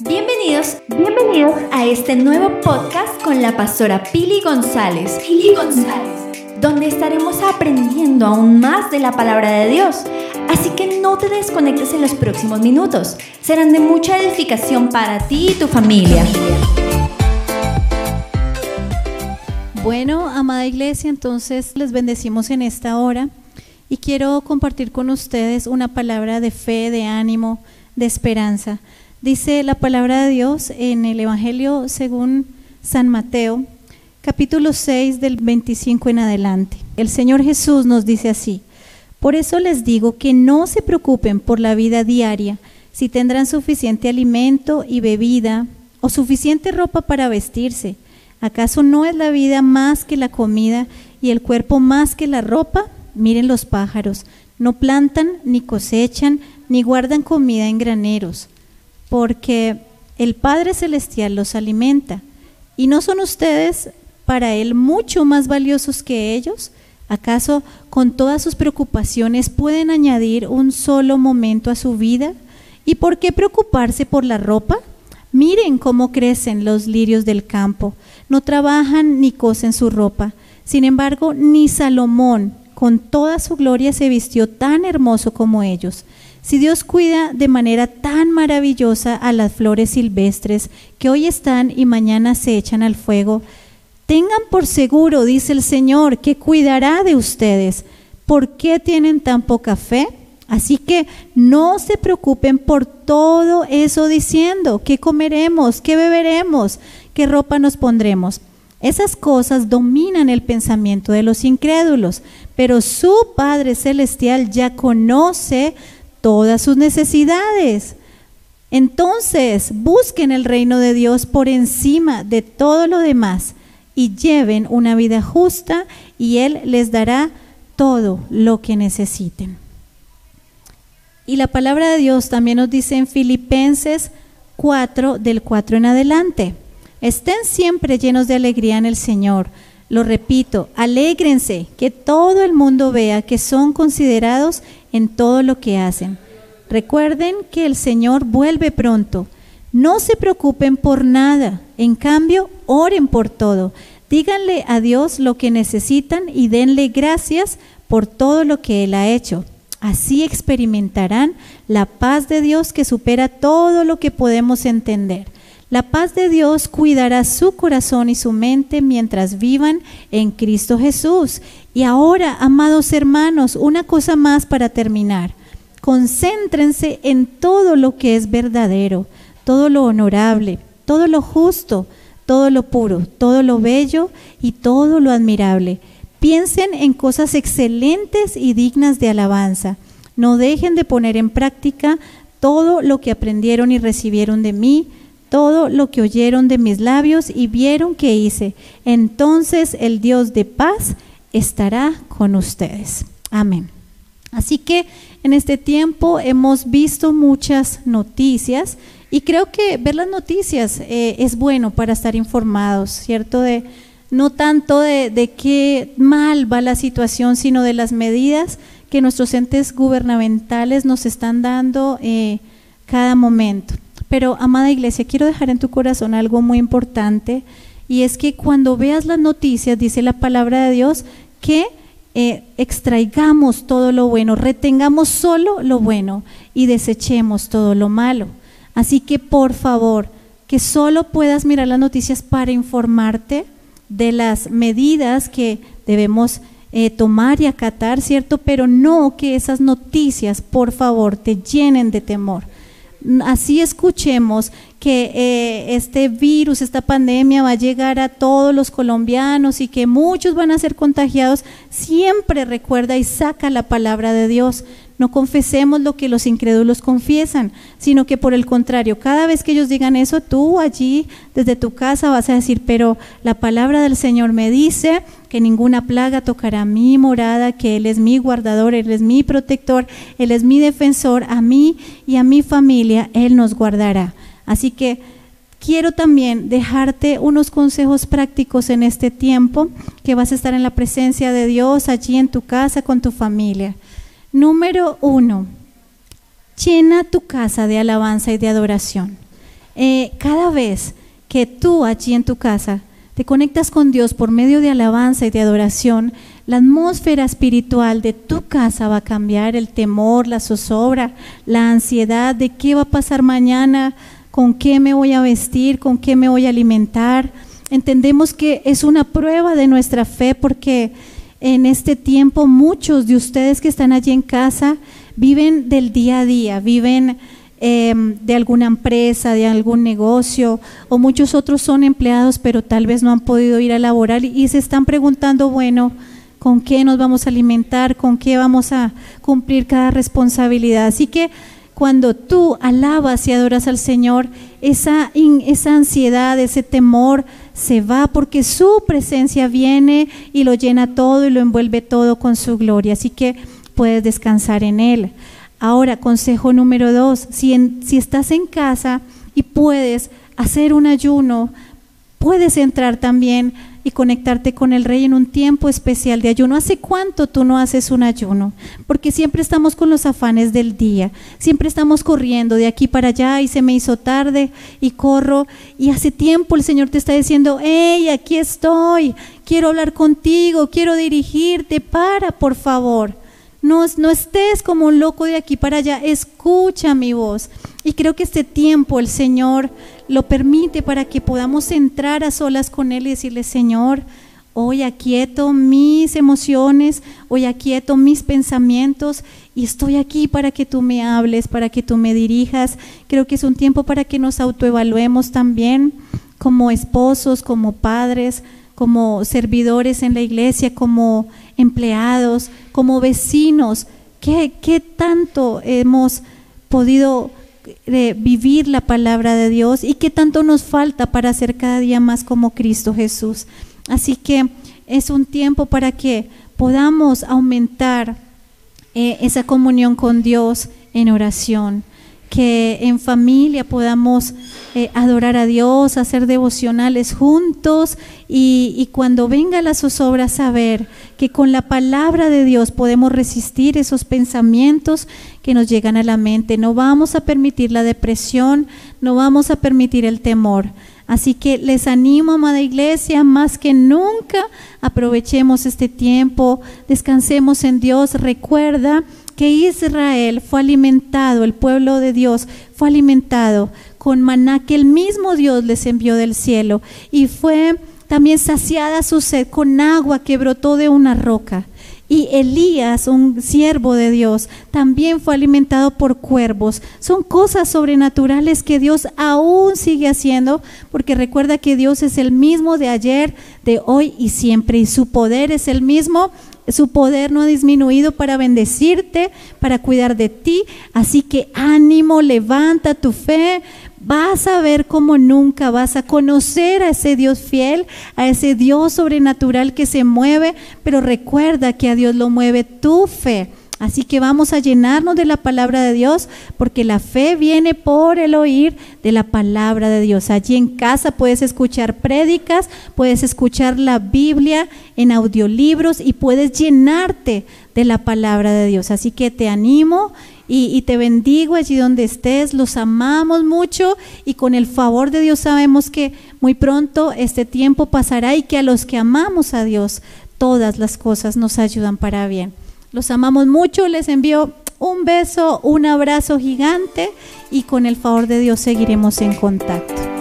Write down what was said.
Bienvenidos, bienvenidos a este nuevo podcast con la pastora Pili González. Pili González. Donde estaremos aprendiendo aún más de la palabra de Dios. Así que no te desconectes en los próximos minutos. Serán de mucha edificación para ti y tu familia. Bueno, amada iglesia, entonces les bendecimos en esta hora y quiero compartir con ustedes una palabra de fe, de ánimo, de esperanza. Dice la palabra de Dios en el Evangelio según San Mateo, capítulo 6 del 25 en adelante. El Señor Jesús nos dice así, por eso les digo que no se preocupen por la vida diaria, si tendrán suficiente alimento y bebida o suficiente ropa para vestirse. ¿Acaso no es la vida más que la comida y el cuerpo más que la ropa? Miren los pájaros, no plantan, ni cosechan, ni guardan comida en graneros, porque el Padre Celestial los alimenta. ¿Y no son ustedes para Él mucho más valiosos que ellos? ¿Acaso con todas sus preocupaciones pueden añadir un solo momento a su vida? ¿Y por qué preocuparse por la ropa? Miren cómo crecen los lirios del campo. No trabajan ni cosen su ropa. Sin embargo, ni Salomón, con toda su gloria, se vistió tan hermoso como ellos. Si Dios cuida de manera tan maravillosa a las flores silvestres que hoy están y mañana se echan al fuego, tengan por seguro, dice el Señor, que cuidará de ustedes. ¿Por qué tienen tan poca fe? Así que no se preocupen por todo eso diciendo, ¿qué comeremos? ¿Qué beberemos? ¿Qué ropa nos pondremos? Esas cosas dominan el pensamiento de los incrédulos, pero su Padre Celestial ya conoce todas sus necesidades. Entonces, busquen el reino de Dios por encima de todo lo demás y lleven una vida justa y Él les dará todo lo que necesiten. Y la palabra de Dios también nos dice en Filipenses 4, del 4 en adelante, estén siempre llenos de alegría en el Señor. Lo repito, alégrense, que todo el mundo vea que son considerados en todo lo que hacen. Recuerden que el Señor vuelve pronto. No se preocupen por nada, en cambio, oren por todo. Díganle a Dios lo que necesitan y denle gracias por todo lo que Él ha hecho. Así experimentarán la paz de Dios que supera todo lo que podemos entender. La paz de Dios cuidará su corazón y su mente mientras vivan en Cristo Jesús. Y ahora, amados hermanos, una cosa más para terminar. Concéntrense en todo lo que es verdadero, todo lo honorable, todo lo justo, todo lo puro, todo lo bello y todo lo admirable Piensen en cosas excelentes y dignas de alabanza. No dejen de poner en práctica todo lo que aprendieron y recibieron de mí, todo lo que oyeron de mis labios y vieron que hice. Entonces el Dios de paz estará con ustedes. Amén. Así que en este tiempo hemos visto muchas noticias y creo que ver las noticias eh, es bueno para estar informados, ¿cierto? De, no tanto de, qué mal va la situación, sino de las medidas que nuestros entes gubernamentales nos están dando eh, cada momento. Pero, amada iglesia, quiero dejar en tu corazón algo muy importante, y es que cuando veas las noticias, dice la palabra de Dios, que eh, extraigamos todo lo bueno, retengamos solo lo bueno y desechemos todo lo malo. Así que, por favor, que solo puedas mirar las noticias para informarte, de las medidas que debemos eh, tomar y acatar, ¿cierto? Pero no que esas noticias, por favor, te llenen de temor. Así escuchemos que eh, este virus, esta pandemia va a llegar a todos los colombianos y que muchos van a ser contagiados, siempre recuerda y saca la palabra de Dios. No confesemos lo que los incrédulos confiesan, sino que por el contrario, cada vez que ellos digan eso, tú allí desde tu casa vas a decir, pero la palabra del Señor me dice que ninguna plaga tocará mi morada, que Él es mi guardador, Él es mi protector, Él es mi defensor, a mí y a mi familia, Él nos guardará. Así que quiero también dejarte unos consejos prácticos en este tiempo, que vas a estar en la presencia de Dios allí en tu casa con tu familia. Número uno, llena tu casa de alabanza y de adoración. eh, cada vez que tú allí en tu casa te conectas con Dios por medio de alabanza y de adoración, la atmósfera espiritual de tu casa va a cambiar, el temor, la zozobra, la ansiedad de qué va a pasar mañana, con qué me voy a vestir, con qué me voy a alimentar. Entendemos que es una prueba de nuestra fe porque en este tiempo muchos de ustedes que están allí en casa viven del día a día, viven Em, de alguna empresa, de algún negocio, o muchos otros son empleados, pero tal vez no han podido ir a laborar y se están preguntando, bueno, ¿con qué nos vamos a alimentar? ¿Con qué vamos a cumplir cada responsabilidad? Así que cuando tú alabas y adoras al Señor, esa, esa ansiedad, ese temor se va porque su presencia viene y lo llena todo y lo envuelve todo con su gloria. Así que puedes descansar en Él. Ahora, consejo número dos, si, si estás en casa y puedes hacer un ayuno, puedes entrar también y conectarte con el rey en un tiempo especial de ayuno. ¿Hace cuánto tú no haces un ayuno? Porque siempre estamos con los afanes del día, siempre estamos corriendo de aquí para allá y se me hizo tarde y corro y hace tiempo el Señor te está diciendo, hey, aquí estoy, quiero hablar contigo, quiero dirigirte, para, por favor. No, estés como un loco de aquí para allá, escucha mi voz. Y creo que este tiempo el Señor lo permite para que podamos entrar a solas con Él y decirle, Señor, hoy aquieto mis emociones, hoy aquieto mis pensamientos y estoy aquí para que tú me hables, para que tú me dirijas. Creo que es un tiempo para que nos autoevaluemos también como esposos, como padres, como servidores en la iglesia, como empleados, como vecinos, ¿qué, qué tanto hemos podido eh, vivir la palabra de Dios y qué tanto nos falta para ser cada día más como Cristo Jesús? Así que es un tiempo para que podamos aumentar eh, esa comunión con Dios en oración que en familia podamos eh, adorar a Dios, hacer devocionales juntos y, cuando venga la zozobra saber que con la palabra de Dios podemos resistir esos pensamientos que nos llegan a la mente. No vamos a permitir la depresión, no vamos a permitir el temor. Así que les animo, amada iglesia, más que nunca aprovechemos este tiempo, descansemos en Dios. Recuerda que Israel fue alimentado, el pueblo de Dios fue alimentado con maná que el mismo Dios les envió del cielo y fue también saciada su sed con agua que brotó de una roca. Y Elías, un siervo de Dios, también fue alimentado por cuervos. Son cosas sobrenaturales que Dios aún sigue haciendo, porque recuerda que Dios es el mismo de ayer, de hoy y siempre, y su poder es el mismo su poder no ha disminuido para bendecirte, para cuidar de ti. Así que ánimo, levanta tu fe. Vas a ver como nunca, vas a conocer a ese Dios fiel, a ese Dios sobrenatural que se mueve, pero recuerda que a Dios lo mueve tu fe. Así que vamos a llenarnos de la palabra de Dios, porque la fe viene por el oír de la palabra de Dios. Allí en casa puedes escuchar prédicas, puedes escuchar la Biblia en audiolibros y puedes llenarte de la palabra de Dios. Así que te animo y, y, te bendigo allí donde estés. Los amamos mucho y con el favor de Dios sabemos que muy pronto este tiempo pasará y que a los que amamos a Dios todas las cosas nos ayudan para bien. Los amamos mucho, les envío un beso, un abrazo gigante y con el favor de Dios seguiremos en contacto.